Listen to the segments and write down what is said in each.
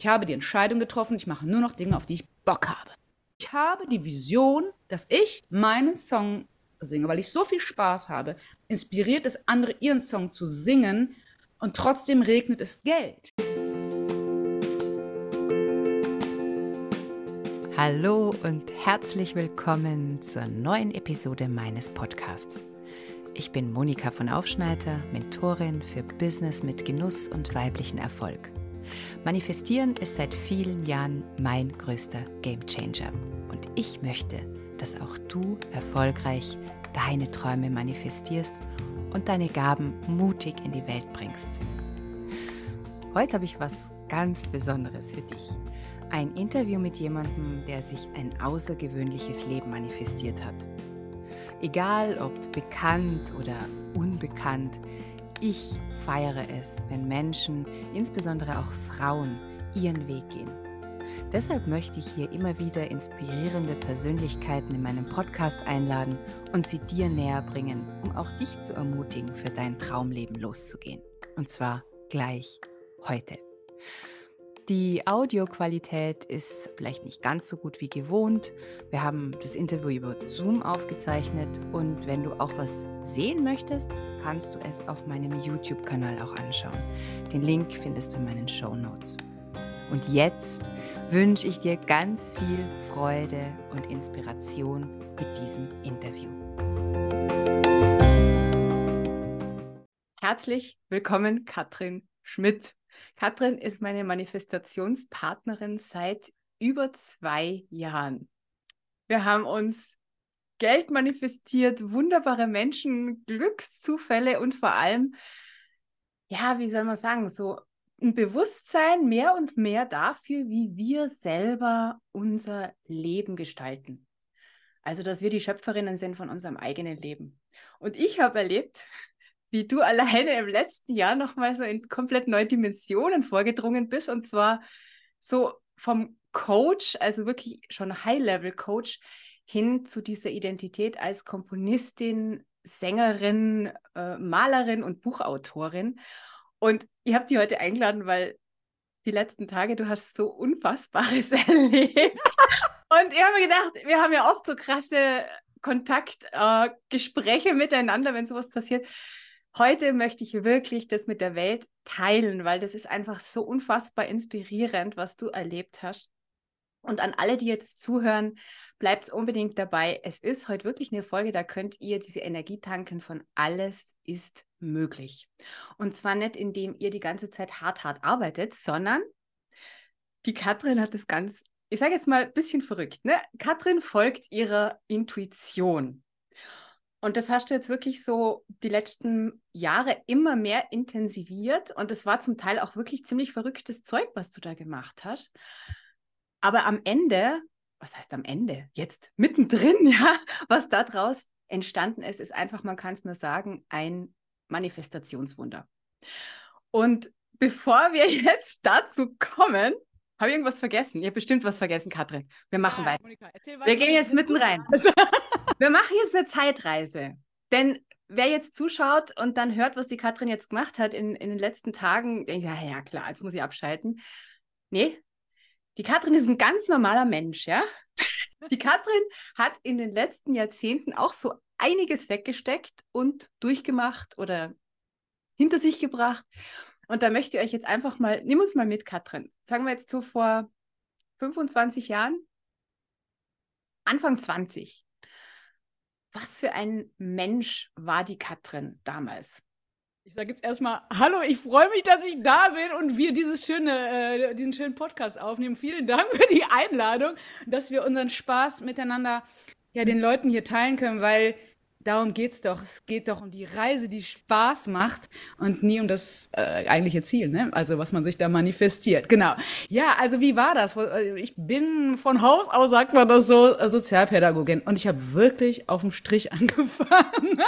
Ich habe die Entscheidung getroffen, ich mache nur noch Dinge, auf die ich Bock habe. Ich habe die Vision, dass ich meinen Song singe, weil ich so viel Spaß habe, inspiriert es andere, ihren Song zu singen und trotzdem regnet es Geld. Hallo und herzlich willkommen zur neuen Episode meines Podcasts. Ich bin Monika von Aufschneider, Mentorin für Business mit Genuss und weiblichen Erfolg. Manifestieren ist seit vielen Jahren mein größter Gamechanger und ich möchte, dass auch du erfolgreich deine Träume manifestierst und deine Gaben mutig in die Welt bringst. Heute habe ich was ganz Besonderes für dich. Ein Interview mit jemandem, der sich ein außergewöhnliches Leben manifestiert hat. Egal ob bekannt oder unbekannt, ich feiere es, wenn Menschen, insbesondere auch Frauen, ihren Weg gehen. Deshalb möchte ich hier immer wieder inspirierende Persönlichkeiten in meinem Podcast einladen und sie dir näher bringen, um auch dich zu ermutigen, für dein Traumleben loszugehen. Und zwar gleich heute. Die Audioqualität ist vielleicht nicht ganz so gut wie gewohnt. Wir haben das Interview über Zoom aufgezeichnet und wenn du auch was sehen möchtest, kannst du es auf meinem YouTube-Kanal auch anschauen. Den Link findest du in meinen Show Notes. Und jetzt wünsche ich dir ganz viel Freude und Inspiration mit diesem Interview. Herzlich willkommen, Katrin Schmidt. Katrin ist meine Manifestationspartnerin seit über zwei Jahren. Wir haben uns Geld manifestiert, wunderbare Menschen, Glückszufälle und vor allem, ja, wie soll man sagen, so ein Bewusstsein mehr und mehr dafür, wie wir selber unser Leben gestalten. Also, dass wir die Schöpferinnen sind von unserem eigenen Leben. Und ich habe erlebt, wie du alleine im letzten Jahr nochmal so in komplett neue Dimensionen vorgedrungen bist. Und zwar so vom Coach, also wirklich schon High-Level-Coach, hin zu dieser Identität als Komponistin, Sängerin, äh, Malerin und Buchautorin. Und ich habe die heute eingeladen, weil die letzten Tage, du hast so Unfassbares erlebt. und ich habe mir gedacht, wir haben ja oft so krasse Kontaktgespräche äh, miteinander, wenn sowas passiert. Heute möchte ich wirklich das mit der Welt teilen, weil das ist einfach so unfassbar inspirierend, was du erlebt hast. Und an alle, die jetzt zuhören, bleibt unbedingt dabei. Es ist heute wirklich eine Folge, da könnt ihr diese Energie tanken von alles ist möglich. Und zwar nicht, indem ihr die ganze Zeit hart, hart arbeitet, sondern die Katrin hat das ganz, ich sage jetzt mal ein bisschen verrückt, ne? Katrin folgt ihrer Intuition. Und das hast du jetzt wirklich so die letzten Jahre immer mehr intensiviert. Und es war zum Teil auch wirklich ziemlich verrücktes Zeug, was du da gemacht hast. Aber am Ende, was heißt am Ende? Jetzt mittendrin, ja, was daraus entstanden ist, ist einfach, man kann es nur sagen, ein Manifestationswunder. Und bevor wir jetzt dazu kommen, habe ich irgendwas vergessen? Ihr habt bestimmt was vergessen, Katrin. Wir machen ja, weiter. Monika, wir gehen jetzt mitten rein. wir machen jetzt eine Zeitreise. Denn wer jetzt zuschaut und dann hört, was die Katrin jetzt gemacht hat in, in den letzten Tagen, ja, ja klar, jetzt muss ich abschalten. Nee, die Katrin ist ein ganz normaler Mensch, ja. Die Katrin hat in den letzten Jahrzehnten auch so einiges weggesteckt und durchgemacht oder hinter sich gebracht. Und da möchte ich euch jetzt einfach mal, nimm uns mal mit, Katrin. Sagen wir jetzt so vor 25 Jahren, Anfang 20. Was für ein Mensch war die Katrin damals? Ich sage jetzt erstmal Hallo, ich freue mich, dass ich da bin und wir dieses schöne, äh, diesen schönen Podcast aufnehmen. Vielen Dank für die Einladung, dass wir unseren Spaß miteinander ja, den Leuten hier teilen können, weil darum geht es doch. Es geht doch um die Reise, die Spaß macht und nie um das äh, eigentliche Ziel, ne? Also was man sich da manifestiert. Genau. Ja, also wie war das? Äh, ich bin von Haus aus, sagt man das so, äh, Sozialpädagogin. Und ich habe wirklich auf dem Strich angefangen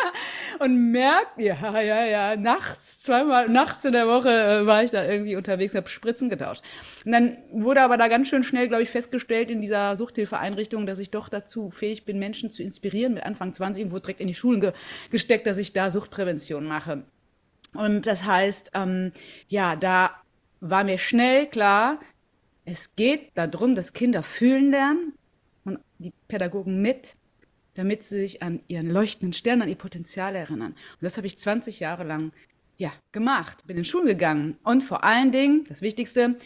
und merkt, ja, ja, ja, nachts, zweimal, nachts in der Woche äh, war ich da irgendwie unterwegs, habe Spritzen getauscht. Und dann wurde aber da ganz schön schnell, glaube ich, festgestellt in dieser Suchthilfeeinrichtung, dass ich doch dazu fähig bin, Menschen zu inspirieren mit Anfang 20 und wurde direkt in die Schulen ge gesteckt, dass ich da Suchtprävention mache. Und das heißt, ähm, ja, da war mir schnell klar, Es geht darum, dass Kinder fühlen lernen und die Pädagogen mit, damit sie sich an ihren leuchtenden Stern, an ihr Potenzial erinnern. Und das habe ich 20 Jahre lang ja, gemacht, bin in Schulen gegangen und vor allen Dingen, das Wichtigste,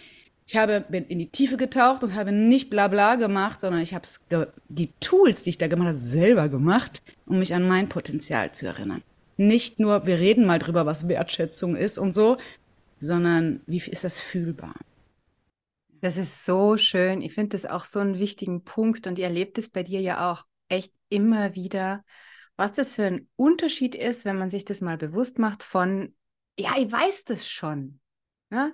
ich habe, bin in die Tiefe getaucht und habe nicht bla bla gemacht, sondern ich habe die Tools, die ich da gemacht habe, selber gemacht, um mich an mein Potenzial zu erinnern. Nicht nur, wir reden mal drüber, was Wertschätzung ist und so, sondern wie ist das fühlbar? Das ist so schön. Ich finde das auch so einen wichtigen Punkt und ihr erlebt es bei dir ja auch echt immer wieder, was das für ein Unterschied ist, wenn man sich das mal bewusst macht von, ja, ich weiß das schon. Ja?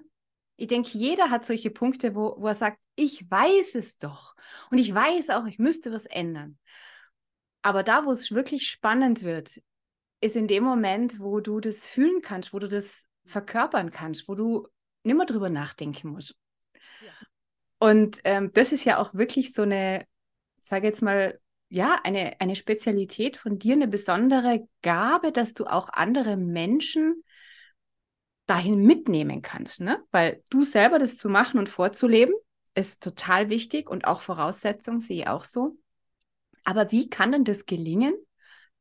Ich denke, jeder hat solche Punkte, wo, wo er sagt, ich weiß es doch. Und ich weiß auch, ich müsste was ändern. Aber da, wo es wirklich spannend wird, ist in dem Moment, wo du das fühlen kannst, wo du das verkörpern kannst, wo du nimmer drüber nachdenken musst. Ja. Und ähm, das ist ja auch wirklich so eine, sage jetzt mal, ja, eine, eine Spezialität von dir, eine besondere Gabe, dass du auch andere Menschen dahin mitnehmen kannst, ne? Weil du selber das zu machen und vorzuleben, ist total wichtig und auch Voraussetzung, sehe ich auch so. Aber wie kann denn das gelingen,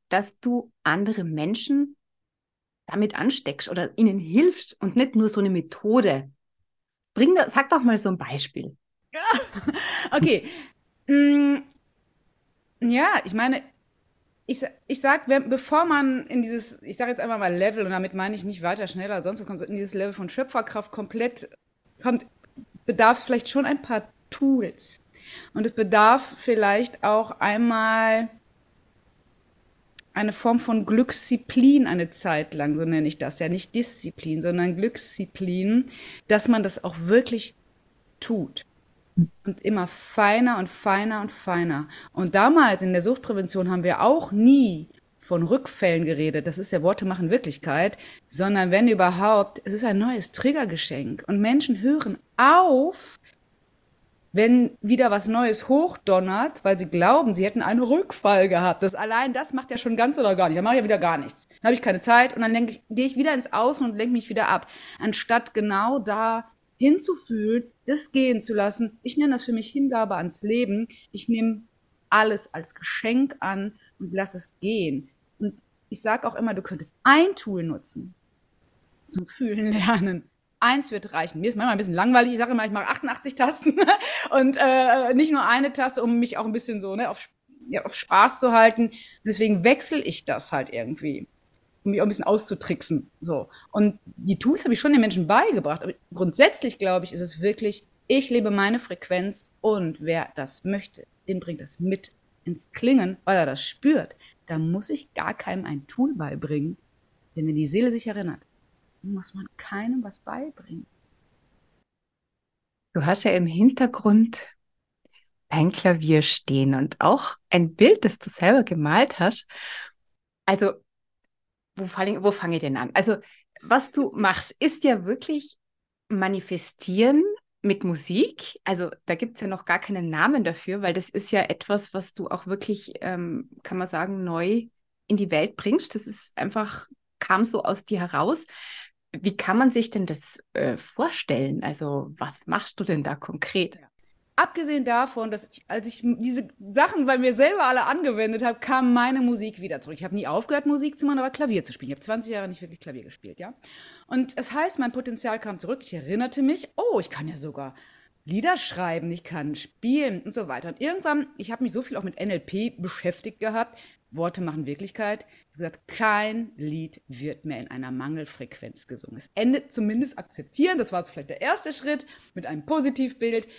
dass du andere Menschen damit ansteckst oder ihnen hilfst und nicht nur so eine Methode? Bring da, sag doch mal so ein Beispiel. Okay. Mm, ja, ich meine, ich, ich sag, bevor man in dieses, ich sage jetzt einfach mal Level, und damit meine ich nicht weiter, schneller, sonst was kommt, in dieses Level von Schöpferkraft komplett kommt, bedarf es vielleicht schon ein paar Tools. Und es bedarf vielleicht auch einmal eine Form von Glücksziplin eine Zeit lang, so nenne ich das ja, nicht Disziplin, sondern Glücksziplin, dass man das auch wirklich tut. Und immer feiner und feiner und feiner. Und damals in der Suchtprävention haben wir auch nie von Rückfällen geredet. Das ist ja Worte machen Wirklichkeit, sondern wenn überhaupt, es ist ein neues Triggergeschenk. Und Menschen hören auf, wenn wieder was Neues hochdonnert, weil sie glauben, sie hätten einen Rückfall gehabt. Das allein das macht ja schon ganz oder gar nicht. Dann mache ich ja wieder gar nichts. Dann habe ich keine Zeit und dann denke ich, gehe ich wieder ins Außen und lenke mich wieder ab, anstatt genau da hinzufühlen, das gehen zu lassen. Ich nenne das für mich Hingabe ans Leben. Ich nehme alles als Geschenk an und lass es gehen. Und ich sage auch immer, du könntest ein Tool nutzen zum Fühlen lernen. Eins wird reichen. Mir ist manchmal ein bisschen langweilig. Ich sage immer, ich mache 88 Tasten und äh, nicht nur eine Taste, um mich auch ein bisschen so ne, auf, ja, auf Spaß zu halten. Und deswegen wechsle ich das halt irgendwie um mich auch ein bisschen auszutricksen. So. Und die Tools habe ich schon den Menschen beigebracht. Aber grundsätzlich, glaube ich, ist es wirklich, ich lebe meine Frequenz und wer das möchte, den bringt das mit ins Klingen, weil er das spürt. Da muss ich gar keinem ein Tool beibringen. Denn wenn die Seele sich erinnert, muss man keinem was beibringen. Du hast ja im Hintergrund dein Klavier stehen und auch ein Bild, das du selber gemalt hast. Also wo fange wo fang ich denn an? Also, was du machst, ist ja wirklich manifestieren mit Musik. Also, da gibt es ja noch gar keinen Namen dafür, weil das ist ja etwas, was du auch wirklich, ähm, kann man sagen, neu in die Welt bringst. Das ist einfach, kam so aus dir heraus. Wie kann man sich denn das äh, vorstellen? Also, was machst du denn da konkret? Ja. Abgesehen davon, dass ich, als ich diese Sachen bei mir selber alle angewendet habe, kam meine Musik wieder zurück. Ich habe nie aufgehört, Musik zu machen, aber Klavier zu spielen. Ich habe 20 Jahre nicht wirklich Klavier gespielt, ja. Und es das heißt, mein Potenzial kam zurück. Ich erinnerte mich, oh, ich kann ja sogar Lieder schreiben, ich kann spielen und so weiter. Und irgendwann, ich habe mich so viel auch mit NLP beschäftigt gehabt, Worte machen Wirklichkeit. Ich habe gesagt, kein Lied wird mehr in einer Mangelfrequenz gesungen. Es endet zumindest akzeptieren, das war vielleicht der erste Schritt mit einem Positivbild.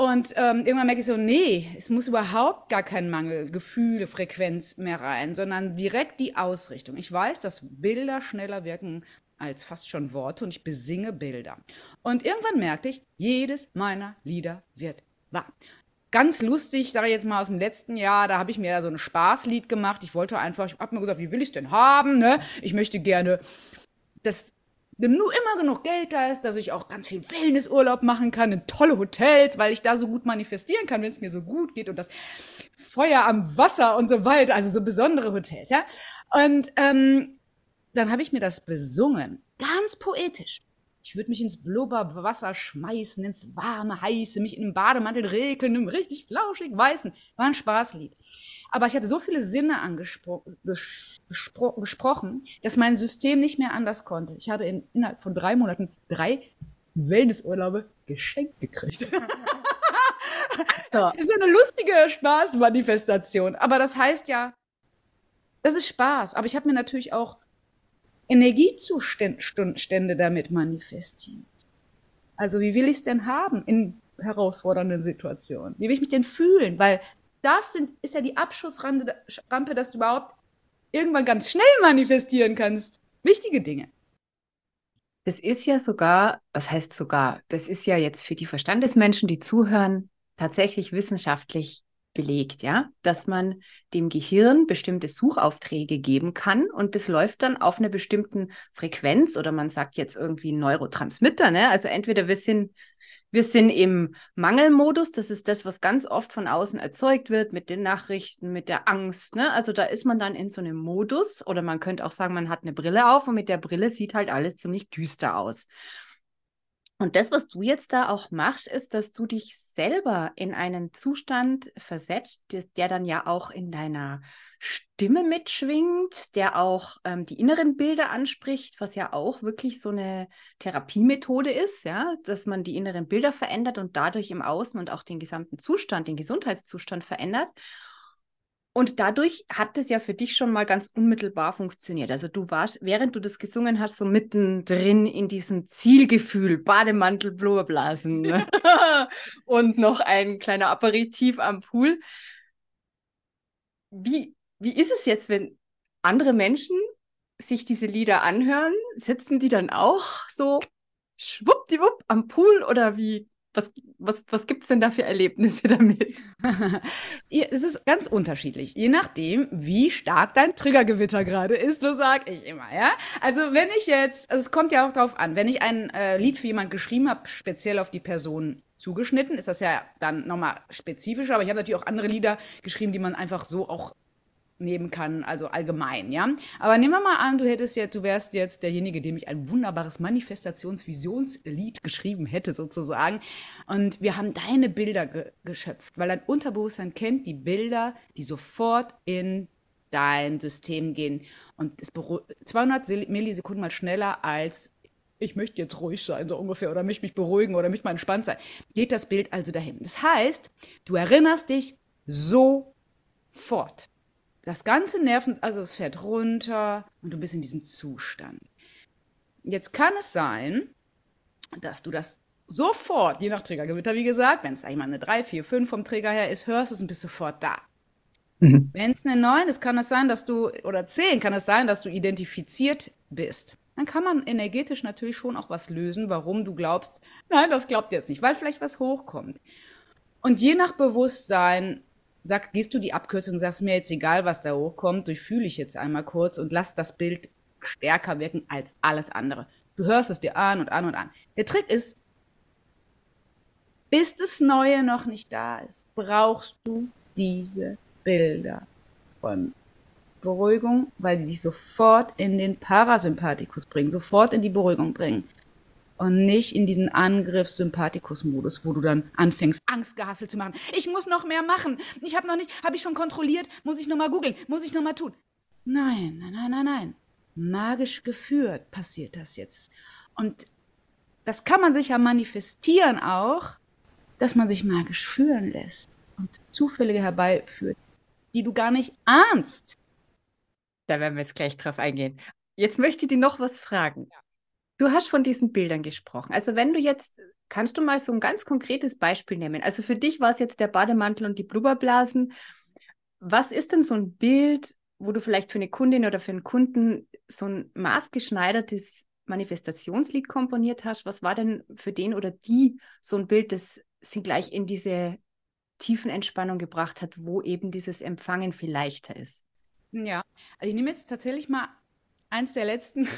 Und ähm, irgendwann merke ich so, nee, es muss überhaupt gar kein Mangel, Gefühle, Frequenz mehr rein, sondern direkt die Ausrichtung. Ich weiß, dass Bilder schneller wirken als fast schon Worte und ich besinge Bilder. Und irgendwann merkte ich, jedes meiner Lieder wird wahr. Ganz lustig, sage ich jetzt mal aus dem letzten Jahr, da habe ich mir so ein Spaßlied gemacht. Ich wollte einfach, ich habe mir gesagt, wie will ich denn haben? Ne? Ich möchte gerne das genug, immer genug Geld da ist, dass ich auch ganz viel Wellnessurlaub machen kann in tolle Hotels, weil ich da so gut manifestieren kann, wenn es mir so gut geht und das Feuer am Wasser und so weiter, also so besondere Hotels, ja. Und ähm, dann habe ich mir das besungen, ganz poetisch. Ich würde mich ins Blubberwasser schmeißen, ins warme, heiße, mich in einem Bademantel regeln, im richtig flauschig weißen. War ein Spaßlied. Aber ich habe so viele Sinne angesprochen, gesprochen, dass mein System nicht mehr anders konnte. Ich habe in, innerhalb von drei Monaten drei Wellnessurlaube geschenkt gekriegt. so. Das ist eine lustige Spaßmanifestation. Aber das heißt ja, das ist Spaß. Aber ich habe mir natürlich auch Energiezustände damit manifestiert. Also wie will ich es denn haben in herausfordernden Situationen? Wie will ich mich denn fühlen? Weil das sind, ist ja die Abschussrampe, dass du überhaupt irgendwann ganz schnell manifestieren kannst. Wichtige Dinge. Das ist ja sogar, was heißt sogar, das ist ja jetzt für die Verstandesmenschen, die zuhören, tatsächlich wissenschaftlich belegt, ja, dass man dem Gehirn bestimmte Suchaufträge geben kann und das läuft dann auf einer bestimmten Frequenz oder man sagt jetzt irgendwie Neurotransmitter, ne? Also entweder wir sind wir sind im Mangelmodus, das ist das, was ganz oft von außen erzeugt wird mit den Nachrichten, mit der Angst, ne? Also da ist man dann in so einem Modus oder man könnte auch sagen, man hat eine Brille auf und mit der Brille sieht halt alles ziemlich düster aus. Und das, was du jetzt da auch machst, ist, dass du dich selber in einen Zustand versetzt, der, dann ja auch in deiner Stimme mitschwingt, der auch ähm, die inneren Bilder anspricht, was ja auch wirklich so eine Therapiemethode ist, ja, dass man die inneren Bilder verändert und dadurch im Außen und auch den gesamten Zustand, den Gesundheitszustand verändert. Und dadurch hat es ja für dich schon mal ganz unmittelbar funktioniert. Also du warst, während du das gesungen hast, so mittendrin in diesem Zielgefühl, Bademantel, Blubberblasen ne? und noch ein kleiner Aperitif am Pool. Wie, wie ist es jetzt, wenn andere Menschen sich diese Lieder anhören? Sitzen die dann auch so schwuppdiwupp am Pool oder wie was, was, was gibt es denn da für Erlebnisse damit? es ist ganz unterschiedlich, je nachdem, wie stark dein Triggergewitter gerade ist, so sage ich immer, ja. Also wenn ich jetzt, also es kommt ja auch darauf an, wenn ich ein äh, Lied für jemanden geschrieben habe, speziell auf die Person zugeschnitten, ist das ja dann nochmal spezifischer, aber ich habe natürlich auch andere Lieder geschrieben, die man einfach so auch nehmen kann, also allgemein, ja. Aber nehmen wir mal an, du hättest jetzt, du wärst jetzt derjenige, dem ich ein wunderbares Manifestationsvisionslied geschrieben hätte, sozusagen. Und wir haben deine Bilder ge geschöpft, weil dein Unterbewusstsein kennt die Bilder, die sofort in dein System gehen. Und es 200 Millisekunden mal schneller als ich möchte jetzt ruhig sein, so ungefähr, oder möchte mich beruhigen oder möchte mal entspannt sein. Geht das Bild also dahin. Das heißt, du erinnerst dich sofort das ganze Nerven, also es fährt runter und du bist in diesem Zustand. Jetzt kann es sein, dass du das sofort, je nach Trägergewitter, wie gesagt, wenn es sag ich mal eine 3, 4, 5 vom Träger her ist, hörst du es und bist sofort da. Mhm. Wenn es eine 9 ist, kann es sein, dass du, oder 10 kann es sein, dass du identifiziert bist. Dann kann man energetisch natürlich schon auch was lösen, warum du glaubst, nein, das glaubt jetzt nicht, weil vielleicht was hochkommt. Und je nach Bewusstsein sag, gehst du die Abkürzung, sagst mir jetzt egal, was da hochkommt, durchfühle ich jetzt einmal kurz und lass das Bild stärker wirken als alles andere. Du hörst es dir an und an und an. Der Trick ist, bis das Neue noch nicht da ist, brauchst du diese Bilder von Beruhigung, weil die dich sofort in den Parasympathikus bringen, sofort in die Beruhigung bringen und nicht in diesen Angriffs-Sympathikus-Modus, wo du dann anfängst, Angstgehassel zu machen. Ich muss noch mehr machen. Ich habe noch nicht, habe ich schon kontrolliert, muss ich noch mal googeln, muss ich noch mal tun. Nein, nein, nein, nein, nein. Magisch geführt passiert das jetzt. Und das kann man sich ja manifestieren auch, dass man sich magisch führen lässt und Zufälle herbeiführt, die du gar nicht ahnst. Da werden wir jetzt gleich drauf eingehen. Jetzt möchte ich dir noch was fragen. Du hast von diesen Bildern gesprochen. Also wenn du jetzt, kannst du mal so ein ganz konkretes Beispiel nehmen? Also für dich war es jetzt der Bademantel und die Blubberblasen. Was ist denn so ein Bild, wo du vielleicht für eine Kundin oder für einen Kunden so ein maßgeschneidertes Manifestationslied komponiert hast? Was war denn für den oder die so ein Bild, das sie gleich in diese tiefen Entspannung gebracht hat, wo eben dieses Empfangen viel leichter ist? Ja, also ich nehme jetzt tatsächlich mal eins der letzten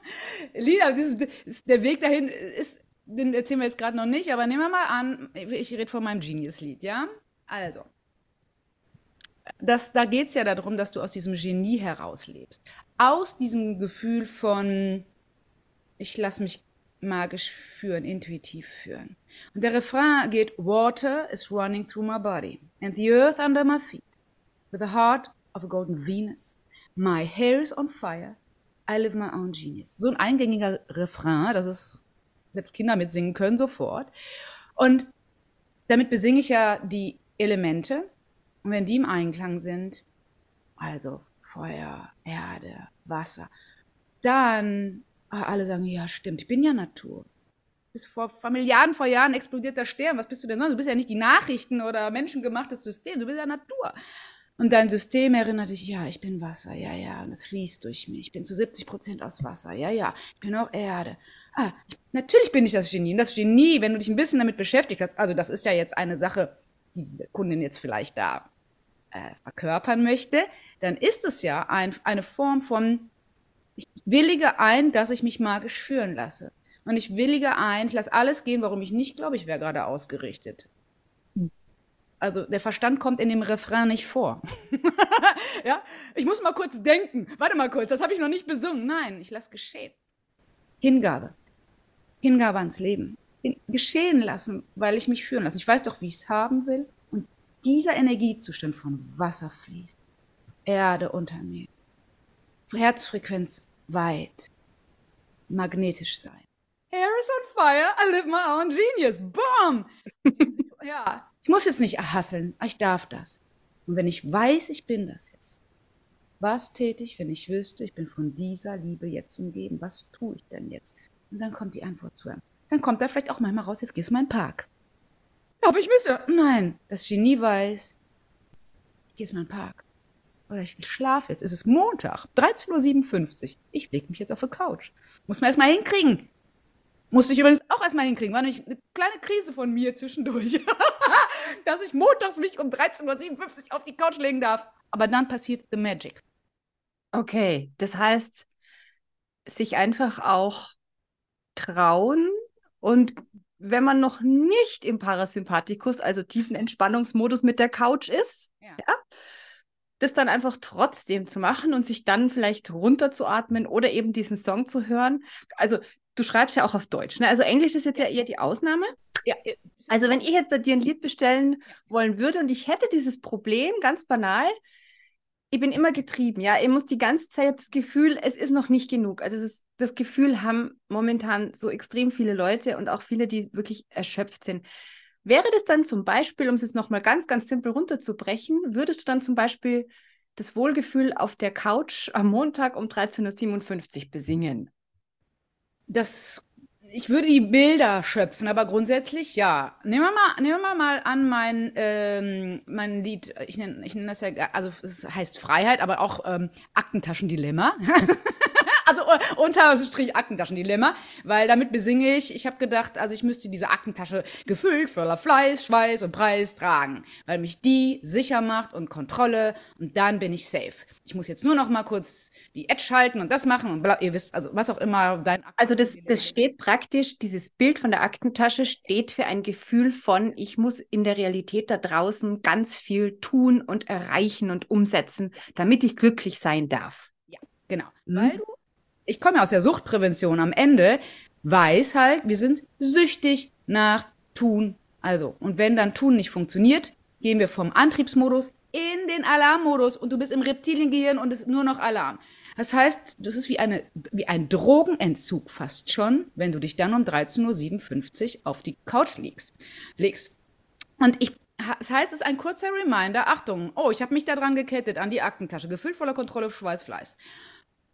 Lieder. der Weg dahin ist, den erzählen wir jetzt gerade noch nicht, aber nehmen wir mal an, ich rede von meinem Genius-Lied, ja? Also, das, da geht es ja darum, dass du aus diesem Genie herauslebst. Aus diesem Gefühl von, ich lasse mich magisch führen, intuitiv führen. Und der Refrain geht, Water is running through my body and the earth under my feet. With the heart of a golden Venus. My hair is on fire. I live my own genius. So ein eingängiger Refrain, dass es selbst Kinder mitsingen können sofort. Und damit besinge ich ja die Elemente. Und wenn die im Einklang sind, also Feuer, Erde, Wasser, dann ah, alle sagen, ja stimmt, ich bin ja Natur. Bis vor, vor Milliarden vor Jahren explodiert der Stern. Was bist du denn sonst? Du bist ja nicht die Nachrichten oder menschengemachtes System, du bist ja Natur. Und dein System erinnert dich, ja, ich bin Wasser, ja, ja, und es fließt durch mich. Ich bin zu 70 Prozent aus Wasser, ja, ja, ich bin auch Erde. Ah, ich, natürlich bin ich das Genie. Und das Genie, wenn du dich ein bisschen damit beschäftigt hast, also das ist ja jetzt eine Sache, die diese Kundin jetzt vielleicht da äh, verkörpern möchte, dann ist es ja ein, eine Form von, ich willige ein, dass ich mich magisch führen lasse. Und ich willige ein, ich lasse alles gehen, warum ich nicht glaube, ich wäre gerade ausgerichtet also der Verstand kommt in dem Refrain nicht vor. ja, ich muss mal kurz denken. Warte mal kurz, das habe ich noch nicht besungen. Nein, ich lasse geschehen. Hingabe. Hingabe ans Leben. Geschehen lassen, weil ich mich führen lasse. Ich weiß doch, wie ich es haben will. Und dieser Energiezustand von Wasser fließt, Erde unter mir, Herzfrequenz weit, magnetisch sein. Hair is on fire, I live my own genius. Boom! ja, ich muss jetzt nicht erhasseln, ich darf das. Und wenn ich weiß, ich bin das jetzt, was täte ich, wenn ich wüsste, ich bin von dieser Liebe jetzt umgeben? Was tue ich denn jetzt? Und dann kommt die Antwort zu einem. Dann kommt da vielleicht auch manchmal raus, jetzt gehst du mal in den Park. Aber ich müsste. Nein, das Genie weiß, ich gehe jetzt mal in den Park. Oder ich schlafe jetzt. Es ist Montag, 13.57 Uhr. Ich lege mich jetzt auf die Couch. Muss man erst mal hinkriegen. Musste ich übrigens auch erstmal hinkriegen. War nämlich eine kleine Krise von mir zwischendurch. dass ich montags mich um 13.57 Uhr auf die Couch legen darf. Aber dann passiert the magic. Okay, das heißt, sich einfach auch trauen und wenn man noch nicht im Parasympathikus, also tiefen Entspannungsmodus mit der Couch ist, ja. ja. das dann einfach trotzdem zu machen und sich dann vielleicht runterzuatmen oder eben diesen Song zu hören. Also du schreibst ja auch auf Deutsch, ne? Also Englisch ist jetzt ja eher die Ausnahme. Ja. Also wenn ich jetzt bei dir ein Lied bestellen wollen würde und ich hätte dieses Problem, ganz banal, ich bin immer getrieben, ja. Ich muss die ganze Zeit das Gefühl, es ist noch nicht genug. Also das, das Gefühl haben momentan so extrem viele Leute und auch viele, die wirklich erschöpft sind. Wäre das dann zum Beispiel, um es jetzt nochmal ganz, ganz simpel runterzubrechen, würdest du dann zum Beispiel das Wohlgefühl auf der Couch am Montag um 13.57 Uhr besingen? Das, ich würde die Bilder schöpfen, aber grundsätzlich ja. Nehmen wir mal, nehmen wir mal an, mein, ähm, mein Lied, ich nenne ich nenn das ja, also es heißt Freiheit, aber auch ähm, Aktentaschendilemma. also uh, unter Strich Aktentaschendilemma, weil damit besinge ich, ich habe gedacht, also ich müsste diese Aktentasche gefüllt voller Fleiß, Schweiß und Preis tragen, weil mich die sicher macht und Kontrolle und dann bin ich safe. Ich muss jetzt nur noch mal kurz die Edge halten und das machen und bla, ihr wisst, also was auch immer dein Akten Also das, das steht praktisch, dieses Bild von der Aktentasche steht für ein Gefühl von, ich muss in der Realität da draußen ganz viel tun und erreichen und umsetzen, damit ich glücklich sein darf. Ja, genau. Mhm. Weil du ich komme aus der Suchtprävention am Ende, weiß halt, wir sind süchtig nach Tun. Also, und wenn dann Tun nicht funktioniert, gehen wir vom Antriebsmodus in den Alarmmodus und du bist im Reptiliengehirn und es ist nur noch Alarm. Das heißt, das ist wie, eine, wie ein Drogenentzug fast schon, wenn du dich dann um 13.57 Uhr auf die Couch legst. legst. Und ich, das heißt, es ist ein kurzer Reminder, Achtung, oh, ich habe mich daran gekettet, an die Aktentasche, gefüllt voller Kontrolle, Schweißfleiß.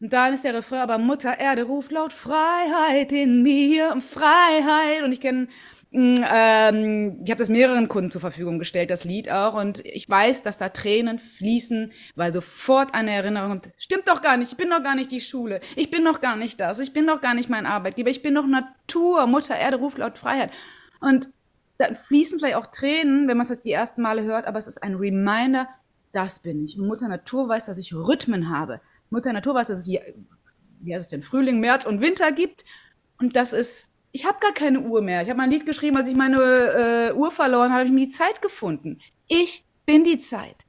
Und dann ist der Refrain, aber Mutter Erde ruft laut Freiheit in mir, Freiheit. Und ich kenne, mm, ähm, ich habe das mehreren Kunden zur Verfügung gestellt, das Lied auch. Und ich weiß, dass da Tränen fließen, weil sofort eine Erinnerung kommt. Stimmt doch gar nicht, ich bin doch gar nicht die Schule. Ich bin doch gar nicht das. Ich bin doch gar nicht mein Arbeitgeber. Ich bin doch Natur. Mutter Erde ruft laut Freiheit. Und dann fließen vielleicht auch Tränen, wenn man es die ersten Male hört, aber es ist ein Reminder, das bin ich. Und Mutter Natur weiß, dass ich Rhythmen habe. Mutter Natur weiß, dass es wie heißt es denn, Frühling, März und Winter gibt. Und das ist, ich habe gar keine Uhr mehr. Ich habe mal ein Lied geschrieben, als ich meine äh, Uhr verloren habe, habe ich mir die Zeit gefunden. Ich bin die Zeit.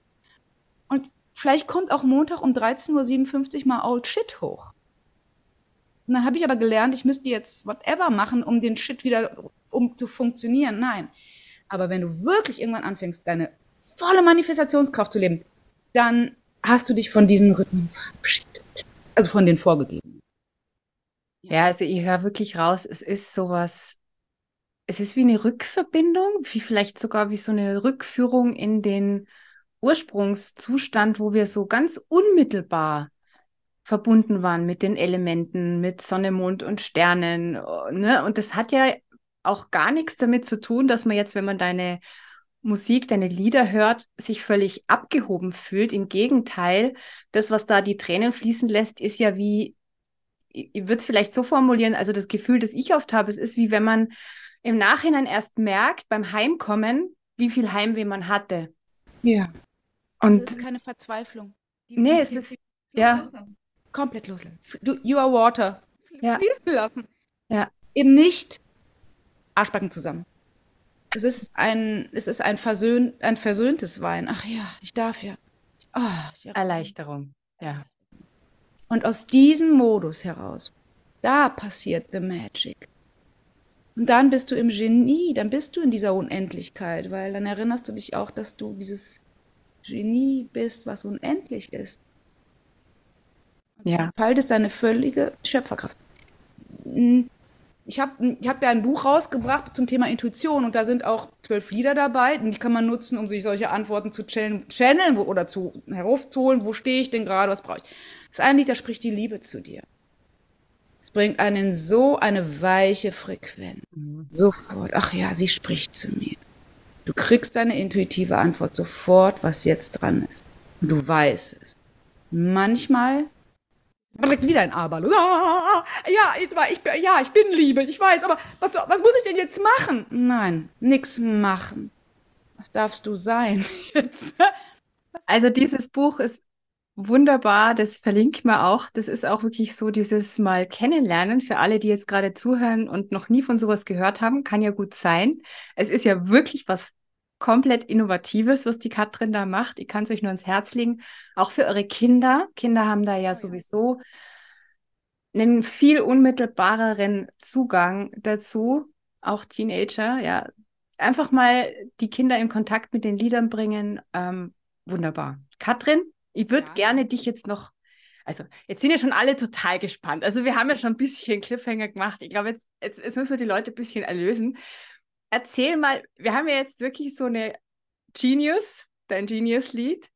Und vielleicht kommt auch Montag um 13.57 Uhr mal Old Shit hoch. Und dann habe ich aber gelernt, ich müsste jetzt whatever machen, um den Shit wieder, um zu funktionieren. Nein. Aber wenn du wirklich irgendwann anfängst, deine volle Manifestationskraft zu leben, dann hast du dich von diesen Rhythmen verabschiedet. Also von den vorgegebenen. Ja, also ich höre wirklich raus, es ist sowas, es ist wie eine Rückverbindung, wie vielleicht sogar wie so eine Rückführung in den Ursprungszustand, wo wir so ganz unmittelbar verbunden waren mit den Elementen, mit Sonne, Mond und Sternen. Ne? Und das hat ja auch gar nichts damit zu tun, dass man jetzt, wenn man deine Musik, deine Lieder hört, sich völlig abgehoben fühlt. Im Gegenteil, das, was da die Tränen fließen lässt, ist ja wie, ich würde es vielleicht so formulieren, also das Gefühl, das ich oft habe, es ist wie wenn man im Nachhinein erst merkt, beim Heimkommen, wie viel Heimweh man hatte. Ja. Und das ist keine Verzweiflung. Die nee, es ist, ja. Loslassen. Komplett loslassen. Du, you are water. Ja. Fließen lassen. Ja. Eben nicht Arschbacken zusammen. Es ist ein, es ist ein, versöhn, ein versöhntes Wein. Ach ja, ich darf ja. Oh, ich Erleichterung, ja. Und aus diesem Modus heraus, da passiert the magic. Und dann bist du im Genie, dann bist du in dieser Unendlichkeit, weil dann erinnerst du dich auch, dass du dieses Genie bist, was unendlich ist. Und ja. Faltest deine völlige Schöpferkraft. Ich habe ich hab ja ein Buch rausgebracht zum Thema Intuition und da sind auch zwölf Lieder dabei und die kann man nutzen, um sich solche Antworten zu channeln oder zu herauszuholen. Wo stehe ich denn gerade? Was brauche ich? Das eine Lied, da spricht die Liebe zu dir. Es bringt einen so eine weiche Frequenz. Sofort. Ach ja, sie spricht zu mir. Du kriegst deine intuitive Antwort sofort, was jetzt dran ist. Und du weißt es. Manchmal direkt wieder ein Aber. Ah, ja, jetzt war ich, ja, ich bin Liebe, ich weiß, aber was, was muss ich denn jetzt machen? Nein, nichts machen. Was darfst du sein jetzt? Also dieses Buch ist wunderbar, das verlinkt man auch. Das ist auch wirklich so dieses Mal kennenlernen für alle, die jetzt gerade zuhören und noch nie von sowas gehört haben. Kann ja gut sein. Es ist ja wirklich was komplett Innovatives, was die Katrin da macht. Ich kann es euch nur ans Herz legen. Auch für eure Kinder. Kinder haben da ja sowieso einen viel unmittelbareren Zugang dazu. Auch Teenager, ja. Einfach mal die Kinder in Kontakt mit den Liedern bringen. Ähm, wunderbar. Katrin, ich würde ja. gerne dich jetzt noch also jetzt sind ja schon alle total gespannt. Also wir haben ja schon ein bisschen Cliffhanger gemacht. Ich glaube, jetzt, jetzt, jetzt müssen wir die Leute ein bisschen erlösen erzähl mal, wir haben ja jetzt wirklich so eine Genius, dein Genius-Lied.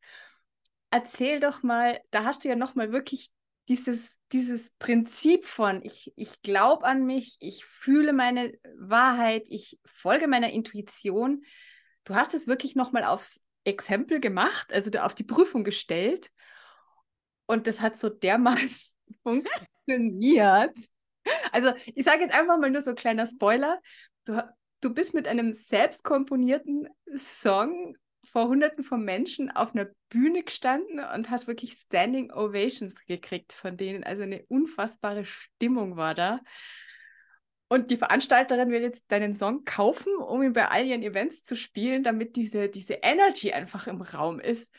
Erzähl doch mal, da hast du ja nochmal wirklich dieses, dieses Prinzip von, ich, ich glaube an mich, ich fühle meine Wahrheit, ich folge meiner Intuition. Du hast es wirklich nochmal aufs Exempel gemacht, also auf die Prüfung gestellt. Und das hat so dermaßen funktioniert. Also ich sage jetzt einfach mal nur so ein kleiner Spoiler. Du, du bist mit einem selbst komponierten Song vor Hunderten von Menschen auf einer Bühne gestanden und hast wirklich Standing Ovations gekriegt von denen. Also eine unfassbare Stimmung war da. Und die Veranstalterin will jetzt deinen Song kaufen, um ihn bei all ihren Events zu spielen, damit diese, diese Energy einfach im Raum ist.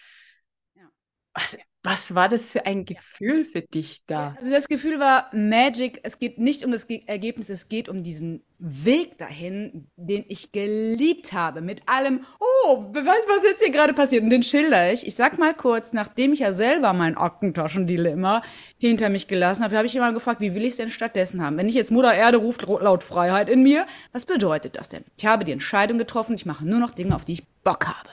Was, was war das für ein Gefühl für dich da? Also das Gefühl war Magic. Es geht nicht um das Ergebnis, es geht um diesen Weg dahin, den ich geliebt habe. Mit allem, oh, du, was jetzt hier gerade passiert? Und den schilder ich. Ich sag mal kurz, nachdem ich ja selber mein Aktentaschendilemma hinter mich gelassen habe, habe ich immer gefragt, wie will ich es denn stattdessen haben? Wenn ich jetzt Mutter Erde ruft laut Freiheit in mir, was bedeutet das denn? Ich habe die Entscheidung getroffen, ich mache nur noch Dinge, auf die ich Bock habe.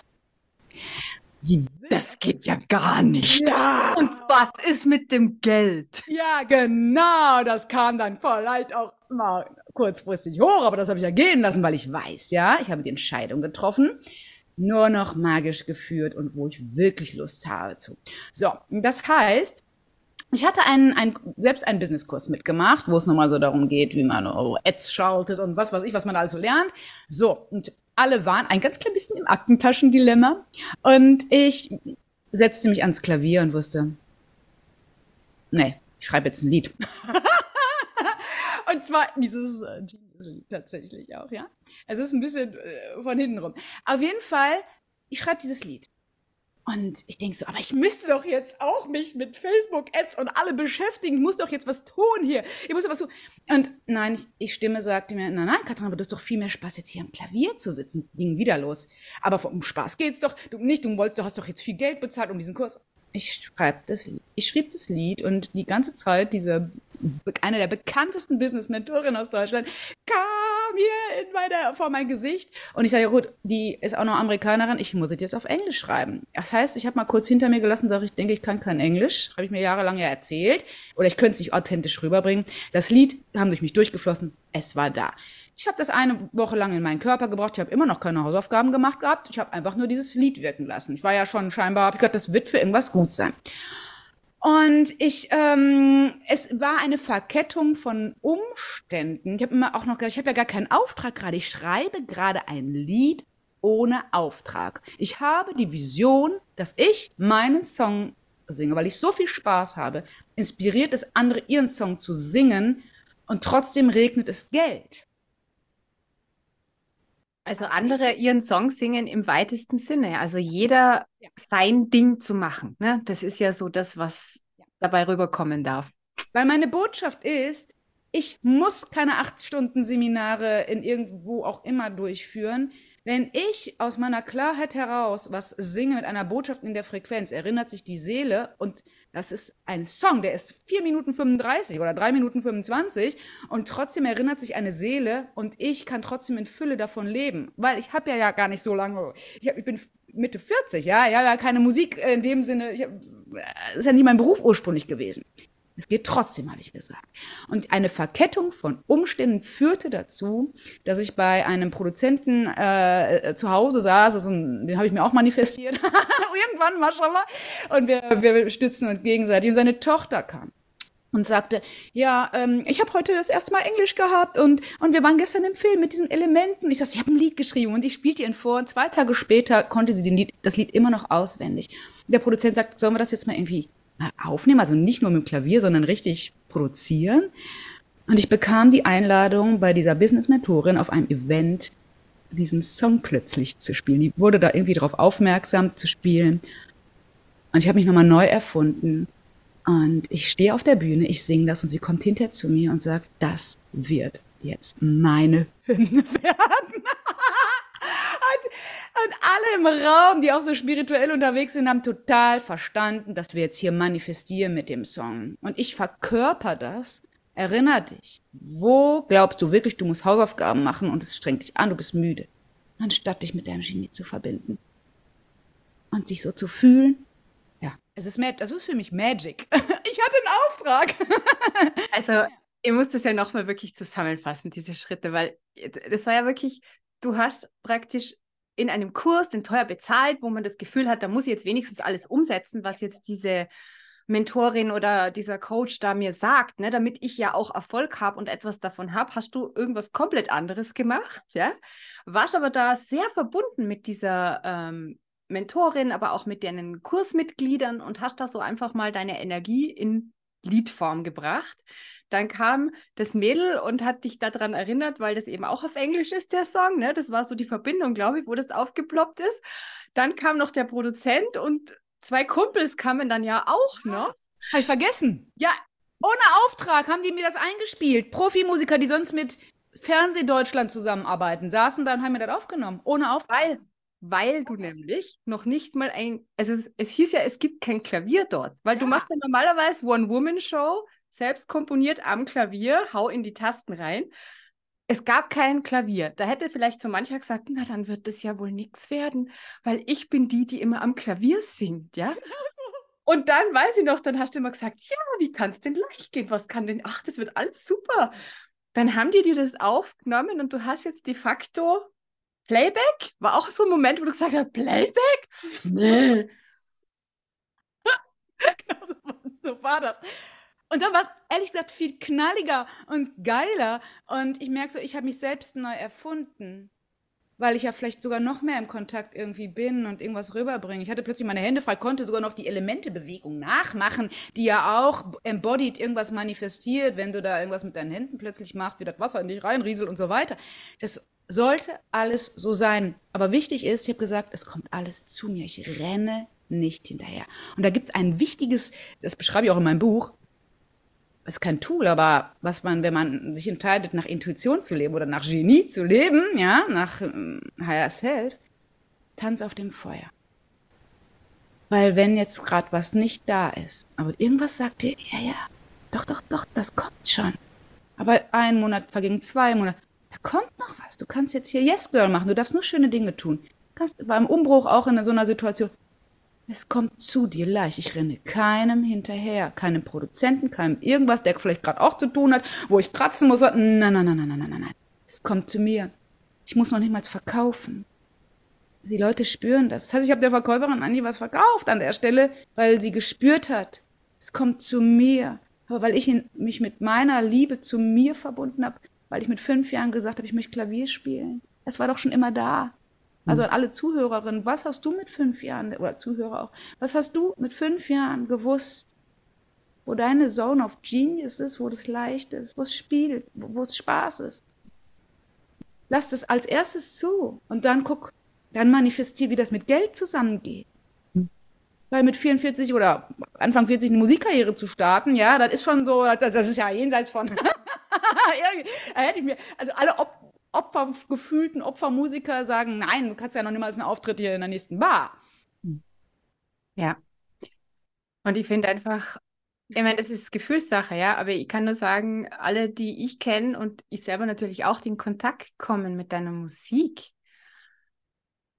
Das geht ja gar nicht. Ja. Und was ist mit dem Geld? Ja, genau. Das kam dann vielleicht auch mal kurzfristig hoch, aber das habe ich ja gehen lassen, weil ich weiß, ja, ich habe die Entscheidung getroffen. Nur noch magisch geführt und wo ich wirklich Lust habe zu. So, das heißt, ich hatte einen, einen, selbst einen Businesskurs mitgemacht, wo es nochmal so darum geht, wie man oh, Ads schaltet und was weiß ich, was man da also lernt. So, und alle waren ein ganz klein bisschen im Aktentaschendilemma. Und ich setzte mich ans Klavier und wusste, nee, ich schreibe jetzt ein Lied. und zwar dieses äh, Lied tatsächlich auch, ja. Es ist ein bisschen äh, von hinten rum. Auf jeden Fall, ich schreibe dieses Lied. Und ich denke so, aber ich müsste doch jetzt auch mich mit Facebook-Ads und alle beschäftigen. Ich muss doch jetzt was tun hier. Ich muss doch was tun. Und nein, ich, ich Stimme sagte mir, nein, nein, Katrin, aber das ist doch viel mehr Spaß, jetzt hier am Klavier zu sitzen. Ging wieder los. Aber um Spaß geht's doch. Du nicht, du wolltest, du hast doch jetzt viel Geld bezahlt um diesen Kurs ich schreib das. Ich schrieb das Lied und die ganze Zeit diese eine der bekanntesten Business-Mentorinnen aus Deutschland kam hier in meine, vor mein Gesicht und ich sage, ja gut, die ist auch noch Amerikanerin, ich muss es jetzt auf Englisch schreiben. Das heißt, ich habe mal kurz hinter mir gelassen, sage ich, denke, ich kann kein Englisch, habe ich mir jahrelang ja erzählt oder ich könnte es nicht authentisch rüberbringen. Das Lied haben durch mich durchgeflossen, es war da. Ich habe das eine Woche lang in meinen Körper gebracht. Ich habe immer noch keine Hausaufgaben gemacht gehabt. Ich habe einfach nur dieses Lied wirken lassen. Ich war ja schon scheinbar, ich gedacht, das wird für irgendwas gut sein. Und ich, ähm, es war eine Verkettung von Umständen. Ich habe immer auch noch gedacht, ich habe ja gar keinen Auftrag gerade. Ich schreibe gerade ein Lied ohne Auftrag. Ich habe die Vision, dass ich meinen Song singe, weil ich so viel Spaß habe, inspiriert es andere, ihren Song zu singen und trotzdem regnet es Geld. Also andere ihren Song singen im weitesten Sinne. Also jeder ja. sein Ding zu machen. Ne? Das ist ja so das, was ja. dabei rüberkommen darf. Weil meine Botschaft ist, ich muss keine acht Stunden Seminare in irgendwo auch immer durchführen. Wenn ich aus meiner Klarheit heraus was singe mit einer Botschaft in der Frequenz, erinnert sich die Seele und das ist ein Song, der ist 4 Minuten 35 oder 3 Minuten 25 und trotzdem erinnert sich eine Seele und ich kann trotzdem in Fülle davon leben, weil ich habe ja, ja gar nicht so lange, ich, hab, ich bin Mitte 40, ja, ja, keine Musik in dem Sinne, ich hab, ist ja nie mein Beruf ursprünglich gewesen. Es geht trotzdem, habe ich gesagt. Und eine Verkettung von Umständen führte dazu, dass ich bei einem Produzenten äh, zu Hause saß, also den habe ich mir auch manifestiert, irgendwann mal schon mal, und wir, wir stützen uns gegenseitig. Und seine Tochter kam und sagte, ja, ähm, ich habe heute das erste Mal Englisch gehabt und, und wir waren gestern im Film mit diesen Elementen. Ich sagte, ich habe ein Lied geschrieben und ich spielte ihn vor. Und zwei Tage später konnte sie den Lied, das Lied immer noch auswendig. Der Produzent sagt, sollen wir das jetzt mal irgendwie aufnehmen, also nicht nur mit dem Klavier, sondern richtig produzieren. Und ich bekam die Einladung bei dieser Business-Mentorin auf einem Event, diesen Song plötzlich zu spielen. Die wurde da irgendwie darauf aufmerksam zu spielen. Und ich habe mich nochmal neu erfunden. Und ich stehe auf der Bühne, ich singe das und sie kommt hinter zu mir und sagt, das wird jetzt meine Hymne werden. Alle im Raum, die auch so spirituell unterwegs sind, haben total verstanden, dass wir jetzt hier manifestieren mit dem Song. Und ich verkörper das. Erinner dich, wo glaubst du wirklich, du musst Hausaufgaben machen und es strengt dich an, du bist müde, anstatt dich mit deinem Genie zu verbinden. Und sich so zu fühlen. Ja, es ist, das ist für mich Magic. Ich hatte einen Auftrag. Also, ihr müsst es ja nochmal wirklich zusammenfassen, diese Schritte, weil das war ja wirklich, du hast praktisch in einem Kurs, den teuer bezahlt, wo man das Gefühl hat, da muss ich jetzt wenigstens alles umsetzen, was jetzt diese Mentorin oder dieser Coach da mir sagt, ne, damit ich ja auch Erfolg habe und etwas davon habe, hast du irgendwas komplett anderes gemacht, ja? Warst aber da sehr verbunden mit dieser ähm, Mentorin, aber auch mit deinen Kursmitgliedern und hast da so einfach mal deine Energie in Liedform gebracht. Dann kam das Mädel und hat dich daran erinnert, weil das eben auch auf Englisch ist, der Song. Ne? Das war so die Verbindung, glaube ich, wo das aufgeploppt ist. Dann kam noch der Produzent und zwei Kumpels kamen dann ja auch noch. Habe ich vergessen. Ja, ohne Auftrag haben die mir das eingespielt. Profimusiker, die sonst mit Fernsehdeutschland zusammenarbeiten, saßen da und haben mir das aufgenommen. Ohne Auftrag. Weil, weil du nämlich noch nicht mal ein, also es, es hieß ja, es gibt kein Klavier dort, weil ja. du machst ja normalerweise One-Woman-Show, selbst komponiert am Klavier, hau in die Tasten rein. Es gab kein Klavier. Da hätte vielleicht so mancher gesagt, na dann wird das ja wohl nichts werden, weil ich bin die, die immer am Klavier singt, ja? Und dann weiß ich noch, dann hast du immer gesagt, ja, wie kann es denn leicht gehen? Was kann denn? Ach, das wird alles super. Dann haben die dir das aufgenommen und du hast jetzt de facto Playback. War auch so ein Moment, wo du gesagt hast, Playback? Nee. genau, so war das. Und dann war es ehrlich gesagt viel knalliger und geiler. Und ich merke so, ich habe mich selbst neu erfunden. Weil ich ja vielleicht sogar noch mehr im Kontakt irgendwie bin und irgendwas rüberbringe. Ich hatte plötzlich meine Hände frei, konnte sogar noch die Elementebewegung nachmachen, die ja auch embodied irgendwas manifestiert, wenn du da irgendwas mit deinen Händen plötzlich machst, wie das Wasser in dich reinrieselt und so weiter. Das sollte alles so sein. Aber wichtig ist, ich habe gesagt, es kommt alles zu mir. Ich renne nicht hinterher. Und da gibt es ein wichtiges, das beschreibe ich auch in meinem Buch, ist kein Tool, aber was man, wenn man sich entscheidet, nach Intuition zu leben oder nach Genie zu leben, ja, nach ähm, Higher Self, Tanz auf dem Feuer. Weil wenn jetzt gerade was nicht da ist, aber irgendwas sagt dir, ja, ja, doch, doch, doch, das kommt schon. Aber ein Monat verging, zwei Monate, da kommt noch was. Du kannst jetzt hier Yes Girl machen, du darfst nur schöne Dinge tun. Du kannst beim Umbruch auch in so einer Situation, es kommt zu dir leicht. Ich renne keinem hinterher, keinem Produzenten, keinem irgendwas, der vielleicht gerade auch zu tun hat, wo ich kratzen muss. Nein, nein, nein, nein, nein, nein, nein. Es kommt zu mir. Ich muss noch nicht mal verkaufen. Die Leute spüren das. Das heißt, ich habe der Verkäuferin Andi was verkauft an der Stelle, weil sie gespürt hat. Es kommt zu mir. Aber weil ich mich mit meiner Liebe zu mir verbunden habe, weil ich mit fünf Jahren gesagt habe, ich möchte Klavier spielen. Es war doch schon immer da. Also an alle Zuhörerinnen, was hast du mit fünf Jahren, oder Zuhörer auch, was hast du mit fünf Jahren gewusst, wo deine Zone of Genius ist, wo das leicht ist, wo es spielt, wo es Spaß ist? Lass das als erstes zu und dann guck, dann manifestier, wie das mit Geld zusammengeht. Weil mit 44 oder Anfang 40 eine Musikkarriere zu starten, ja, das ist schon so, das, ist ja jenseits von. hätte ich mir, also alle Op Opfer, gefühlten Opfermusiker sagen, nein, du kannst ja noch niemals einen Auftritt hier in der nächsten Bar. Ja. Und ich finde einfach, ich meine, das ist Gefühlssache, ja, aber ich kann nur sagen, alle, die ich kenne und ich selber natürlich auch, die in Kontakt kommen mit deiner Musik,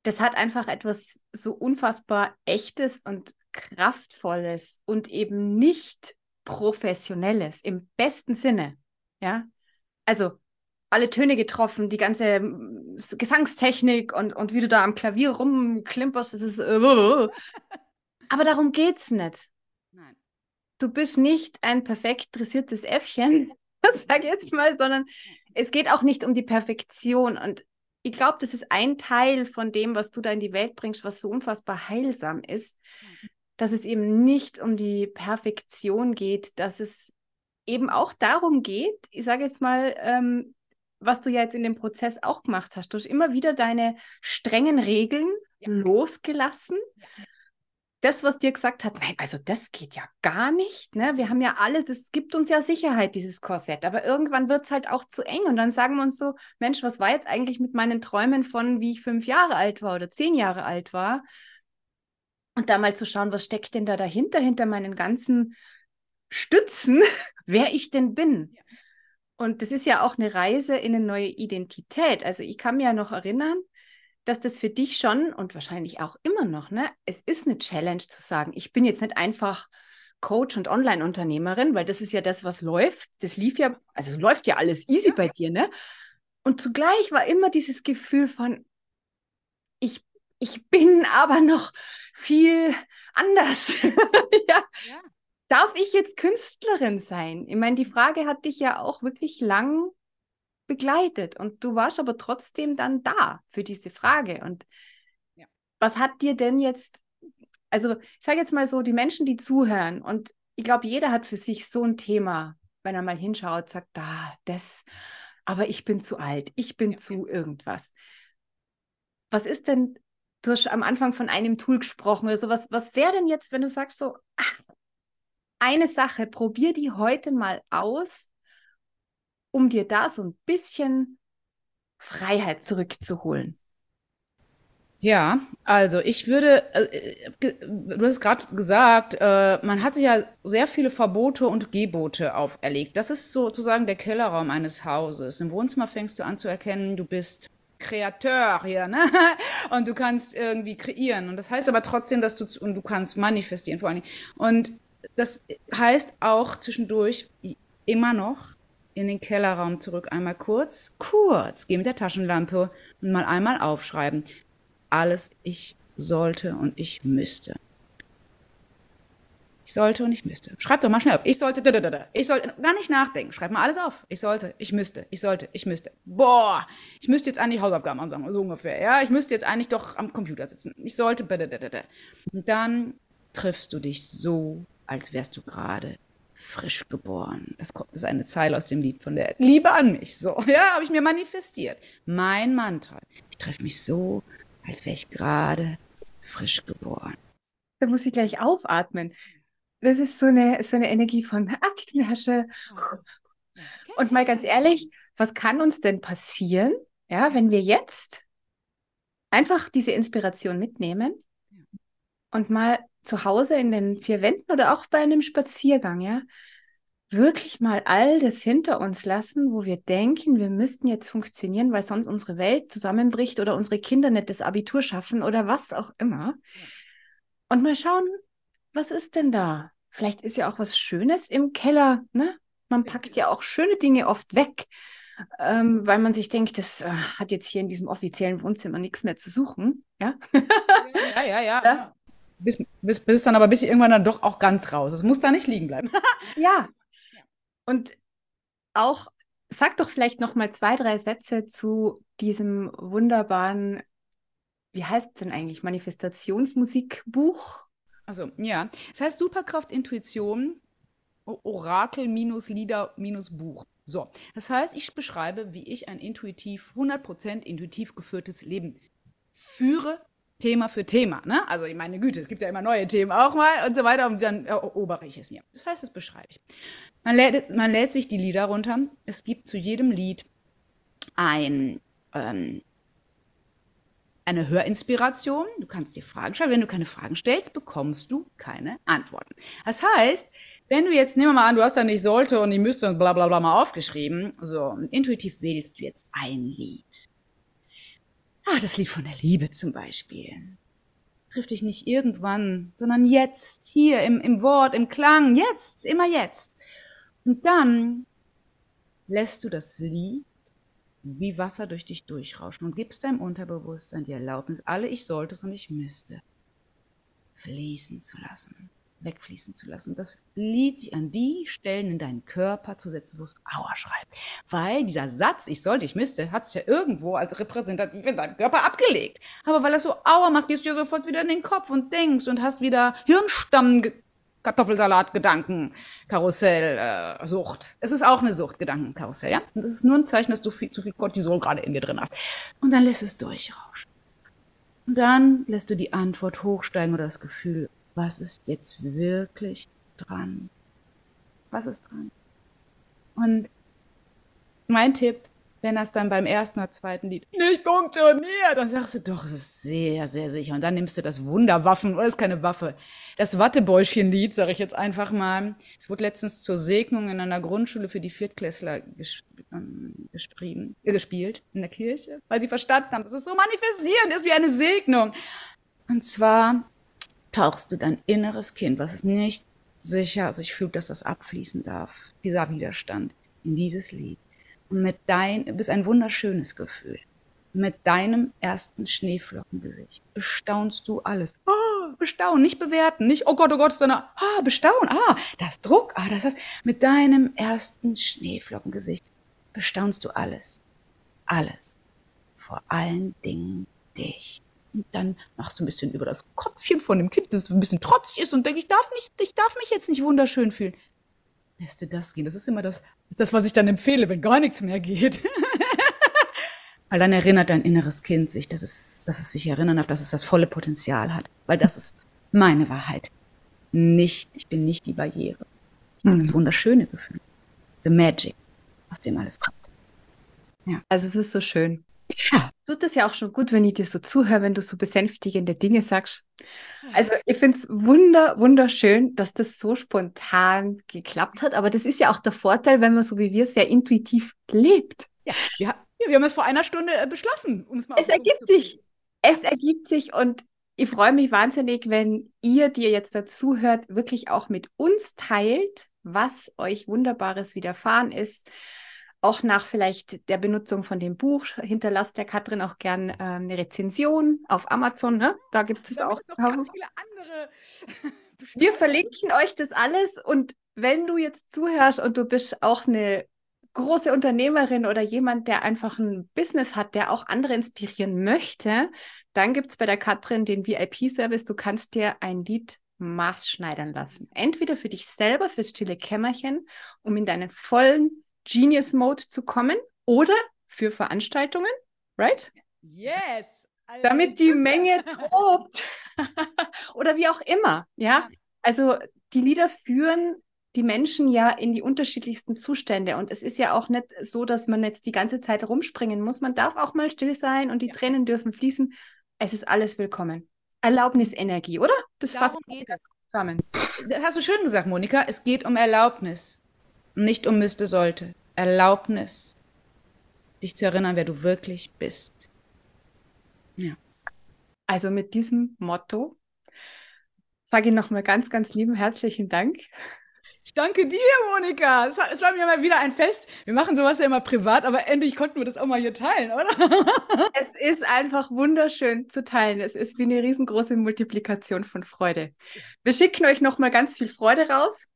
das hat einfach etwas so unfassbar Echtes und Kraftvolles und eben nicht Professionelles im besten Sinne, ja. Also alle Töne getroffen, die ganze mm, Gesangstechnik und, und wie du da am Klavier rumklimperst, das ist. Uh, aber darum geht's nicht. Nein. Du bist nicht ein perfekt dressiertes Äffchen, sag ich jetzt mal, sondern es geht auch nicht um die Perfektion. Und ich glaube, das ist ein Teil von dem, was du da in die Welt bringst, was so unfassbar heilsam ist, dass es eben nicht um die Perfektion geht, dass es eben auch darum geht, ich sage jetzt mal, ähm, was du ja jetzt in dem Prozess auch gemacht hast. Du hast immer wieder deine strengen Regeln ja. losgelassen. Das, was dir gesagt hat, nein, also das geht ja gar nicht. Ne? Wir haben ja alles, das gibt uns ja Sicherheit, dieses Korsett. Aber irgendwann wird es halt auch zu eng. Und dann sagen wir uns so, Mensch, was war jetzt eigentlich mit meinen Träumen von, wie ich fünf Jahre alt war oder zehn Jahre alt war? Und da mal zu schauen, was steckt denn da dahinter, hinter meinen ganzen Stützen, wer ich denn bin. Ja. Und das ist ja auch eine Reise in eine neue Identität. Also ich kann mir ja noch erinnern, dass das für dich schon und wahrscheinlich auch immer noch, ne, es ist eine Challenge zu sagen, ich bin jetzt nicht einfach Coach und Online-Unternehmerin, weil das ist ja das, was läuft. Das lief ja, also läuft ja alles easy ja. bei dir, ne? Und zugleich war immer dieses Gefühl von, ich, ich bin aber noch viel anders. ja. ja darf ich jetzt Künstlerin sein? Ich meine, die Frage hat dich ja auch wirklich lang begleitet und du warst aber trotzdem dann da für diese Frage. Und ja. was hat dir denn jetzt, also ich sage jetzt mal so, die Menschen, die zuhören und ich glaube, jeder hat für sich so ein Thema, wenn er mal hinschaut, sagt, da, ah, das, aber ich bin zu alt, ich bin ja. zu irgendwas. Was ist denn, du hast am Anfang von einem Tool gesprochen oder so, was, was wäre denn jetzt, wenn du sagst so, ach, eine Sache, probier die heute mal aus, um dir da so ein bisschen Freiheit zurückzuholen. Ja, also ich würde, äh, du hast gerade gesagt, äh, man hat sich ja sehr viele Verbote und Gebote auferlegt. Das ist sozusagen der Kellerraum eines Hauses. Im Wohnzimmer fängst du an zu erkennen, du bist Kreateur hier, ne? Und du kannst irgendwie kreieren. Und das heißt aber trotzdem, dass du, und du kannst manifestieren vor allen Dingen. Und das heißt auch zwischendurch immer noch in den Kellerraum zurück, einmal kurz, kurz, geh mit der Taschenlampe und mal einmal aufschreiben. Alles ich sollte und ich müsste. Ich sollte und ich müsste. Schreib doch mal schnell auf. Ich sollte, da, da, da. ich sollte, gar nicht nachdenken. Schreib mal alles auf. Ich sollte, ich müsste, ich sollte, ich müsste. Boah, ich müsste jetzt eigentlich Hausaufgaben ansagen, so ungefähr. Ja, ich müsste jetzt eigentlich doch am Computer sitzen. Ich sollte, da, da, da, da. Und dann triffst du dich so als wärst du gerade frisch geboren. Das ist eine Zeile aus dem Lied von der Liebe an mich. So, ja, habe ich mir manifestiert. Mein Mantra. Ich treffe mich so, als wäre ich gerade frisch geboren. Da muss ich gleich aufatmen. Das ist so eine, so eine Energie von Aktentasche. Und mal ganz ehrlich, was kann uns denn passieren, ja, wenn wir jetzt einfach diese Inspiration mitnehmen und mal zu Hause in den vier Wänden oder auch bei einem Spaziergang, ja, wirklich mal all das hinter uns lassen, wo wir denken, wir müssten jetzt funktionieren, weil sonst unsere Welt zusammenbricht oder unsere Kinder nicht das Abitur schaffen oder was auch immer. Und mal schauen, was ist denn da? Vielleicht ist ja auch was Schönes im Keller, ne? Man packt ja auch schöne Dinge oft weg, ähm, weil man sich denkt, das äh, hat jetzt hier in diesem offiziellen Wohnzimmer nichts mehr zu suchen. Ja, ja, ja. ja. ja. Bis, bis, bis dann aber bis irgendwann dann doch auch ganz raus. Es muss da nicht liegen bleiben. ja, und auch, sag doch vielleicht noch mal zwei, drei Sätze zu diesem wunderbaren, wie heißt denn eigentlich, Manifestationsmusikbuch? Also, ja. Es heißt Superkraft Intuition, Orakel minus Lieder minus Buch. So, das heißt, ich beschreibe, wie ich ein intuitiv, 100% intuitiv geführtes Leben führe, Thema für Thema. Ne? Also, ich meine Güte, es gibt ja immer neue Themen auch mal und so weiter und dann erobere ich es mir. Das heißt, das beschreibe ich. Man lädt, man lädt sich die Lieder runter. Es gibt zu jedem Lied ein, ähm, eine Hörinspiration. Du kannst dir Fragen stellen. Wenn du keine Fragen stellst, bekommst du keine Antworten. Das heißt, wenn du jetzt, nehmen wir mal an, du hast da nicht sollte und die müsste und bla bla bla mal aufgeschrieben, so, intuitiv wählst du jetzt ein Lied. Ah, das Lied von der Liebe zum Beispiel. Trifft dich nicht irgendwann, sondern jetzt, hier im, im Wort, im Klang, jetzt, immer jetzt. Und dann lässt du das Lied wie Wasser durch dich durchrauschen und gibst deinem Unterbewusstsein die Erlaubnis, alle ich sollte und ich müsste, fließen zu lassen wegfließen zu lassen und das Lied sich an die Stellen in deinen Körper zu setzen, wo es Aua schreibt. Weil dieser Satz, ich sollte, ich müsste, hat sich ja irgendwo als repräsentativ in deinem Körper abgelegt. Aber weil er so Aua macht, gehst du ja sofort wieder in den Kopf und denkst und hast wieder Hirnstamm, Kartoffelsalat, Gedanken, Karussell, äh, Sucht. Es ist auch eine Sucht, Gedankenkarussell, ja? Und das ist nur ein Zeichen, dass du viel, zu viel Cortisol gerade in dir drin hast. Und dann lässt es durchrauschen. Und dann lässt du die Antwort hochsteigen oder das Gefühl was ist jetzt wirklich dran? Was ist dran? Und mein Tipp, wenn das dann beim ersten oder zweiten Lied nicht funktioniert, dann sagst du doch, es ist sehr, sehr sicher. Und dann nimmst du das Wunderwaffen, oder ist keine Waffe, das Wattebäuschchen-Lied, sage ich jetzt einfach mal. Es wurde letztens zur Segnung in einer Grundschule für die Viertklässler ges ähm, äh, gespielt, in der Kirche, weil sie verstanden haben, dass es so manifestierend ist wie eine Segnung. Und zwar tauchst du dein inneres Kind, was es nicht sicher sich fühlt, dass das abfließen darf, dieser Widerstand, in dieses Lied. Und mit dein, bist ein wunderschönes Gefühl. Mit deinem ersten Schneeflockengesicht bestaunst du alles. Ah, bestaunen, nicht bewerten, nicht, oh Gott, oh Gott, sondern, ah, bestaunen, ah, das Druck, ah, das heißt, mit deinem ersten Schneeflockengesicht bestaunst du alles. Alles. Vor allen Dingen dich. Und dann machst du ein bisschen über das Kopfchen von dem Kind, das ein bisschen trotzig ist und denkt, ich darf nicht, ich darf mich jetzt nicht wunderschön fühlen. Lässt du das gehen? Das ist immer das, das was ich dann empfehle, wenn gar nichts mehr geht. Weil dann erinnert dein inneres Kind sich, dass es, dass es sich erinnern darf, dass es das volle Potenzial hat. Weil das ist meine Wahrheit. Nicht, ich bin nicht die Barriere. Mhm. Das wunderschöne Gefühl. The Magic, aus dem alles kommt. Ja. Also es ist so schön. Ja. Tut es ja auch schon gut, wenn ich dir so zuhöre, wenn du so besänftigende Dinge sagst. Also ich finde es wunder, wunderschön, dass das so spontan geklappt hat. Aber das ist ja auch der Vorteil, wenn man so wie wir sehr intuitiv lebt. Ja, ja wir haben es vor einer Stunde äh, beschlossen. Um es mal es ergibt sich. Es ergibt sich und ich freue mich wahnsinnig, wenn ihr, die ihr jetzt dazu hört, wirklich auch mit uns teilt, was euch Wunderbares widerfahren ist auch nach vielleicht der Benutzung von dem Buch hinterlasst der Katrin auch gern äh, eine Rezension auf Amazon. Ne? Da gibt es auch ganz viele andere. Wir verlinken euch das alles und wenn du jetzt zuhörst und du bist auch eine große Unternehmerin oder jemand, der einfach ein Business hat, der auch andere inspirieren möchte, dann gibt es bei der Katrin den VIP-Service. Du kannst dir ein Lied maßschneidern lassen. Entweder für dich selber, fürs stille Kämmerchen, um in deinen vollen Genius Mode zu kommen oder für Veranstaltungen, right? Yes. Also Damit die Menge tobt. Oder wie auch immer, ja. Also die Lieder führen die Menschen ja in die unterschiedlichsten Zustände. Und es ist ja auch nicht so, dass man jetzt die ganze Zeit rumspringen muss. Man darf auch mal still sein und die ja. Tränen dürfen fließen. Es ist alles willkommen. Erlaubnisenergie, oder? Das Darum fasst geht es zusammen. Das hast du schön gesagt, Monika. Es geht um Erlaubnis, nicht um müsste, sollte. Erlaubnis, dich zu erinnern, wer du wirklich bist. Ja. Also mit diesem Motto sage ich nochmal ganz, ganz lieben herzlichen Dank ich danke dir, Monika. Es, es, war mir mal wieder ein Fest. Wir machen sowas ja immer privat, aber endlich konnten wir das auch mal hier teilen, oder? es ist einfach wunderschön zu teilen. Es ist wie eine riesengroße Multiplikation von Freude. Wir schicken euch nochmal ganz viel Freude raus.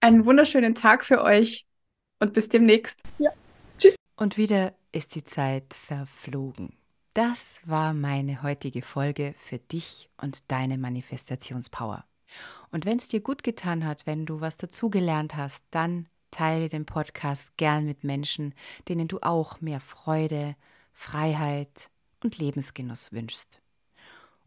Einen wunderschönen Tag für euch und bis demnächst. Ja. Tschüss. Und wieder ist die Zeit verflogen. Das war meine heutige Folge für dich und deine Manifestationspower. Und wenn es dir gut getan hat, wenn du was dazugelernt hast, dann teile den Podcast gern mit Menschen, denen du auch mehr Freude, Freiheit und Lebensgenuss wünschst.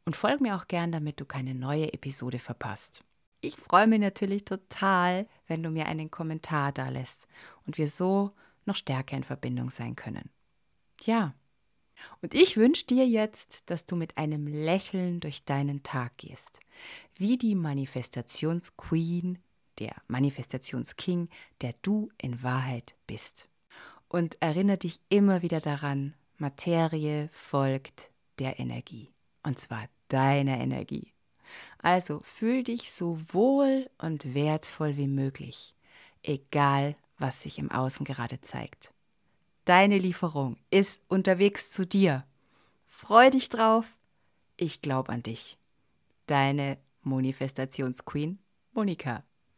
Und folg mir auch gern, damit du keine neue Episode verpasst. Ich freue mich natürlich total, wenn du mir einen Kommentar da lässt und wir so noch stärker in Verbindung sein können. Ja, und ich wünsche dir jetzt, dass du mit einem Lächeln durch deinen Tag gehst, wie die Manifestationsqueen, der Manifestationsking, der du in Wahrheit bist. Und erinnere dich immer wieder daran, Materie folgt der Energie, und zwar deiner Energie. Also fühl dich so wohl und wertvoll wie möglich, egal was sich im Außen gerade zeigt. Deine Lieferung ist unterwegs zu dir. Freu dich drauf. Ich glaube an dich. Deine Manifestationsqueen Monika.